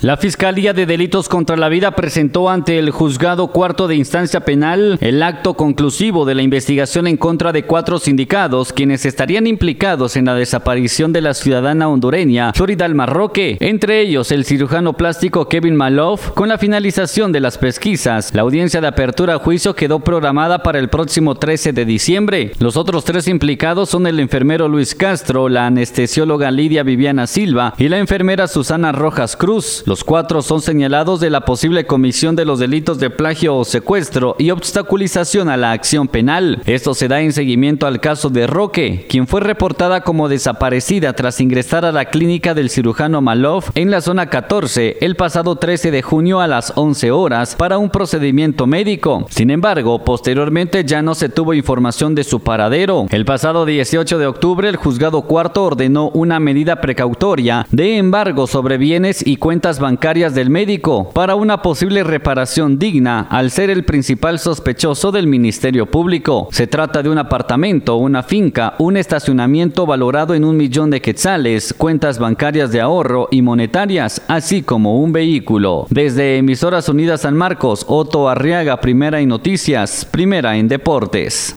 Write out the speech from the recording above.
La Fiscalía de Delitos contra la Vida presentó ante el Juzgado Cuarto de Instancia Penal el acto conclusivo de la investigación en contra de cuatro sindicados quienes estarían implicados en la desaparición de la ciudadana hondureña Florida Marroque, entre ellos el cirujano plástico Kevin Maloff. Con la finalización de las pesquisas, la audiencia de apertura a juicio quedó programada para el próximo 13 de diciembre. Los otros tres implicados son el enfermero Luis Castro, la anestesióloga Lidia Viviana Silva y la enfermera Susana Rojas Cruz. Los cuatro son señalados de la posible comisión de los delitos de plagio o secuestro y obstaculización a la acción penal. Esto se da en seguimiento al caso de Roque, quien fue reportada como desaparecida tras ingresar a la clínica del cirujano Maloff en la zona 14 el pasado 13 de junio a las 11 horas para un procedimiento médico. Sin embargo, posteriormente ya no se tuvo información de su paradero. El pasado 18 de octubre, el juzgado cuarto ordenó una medida precautoria de embargo sobre bienes y bancarias del médico para una posible reparación digna al ser el principal sospechoso del Ministerio Público. Se trata de un apartamento, una finca, un estacionamiento valorado en un millón de quetzales, cuentas bancarias de ahorro y monetarias, así como un vehículo. Desde Emisoras Unidas San Marcos, Otto Arriaga, primera en noticias, primera en deportes.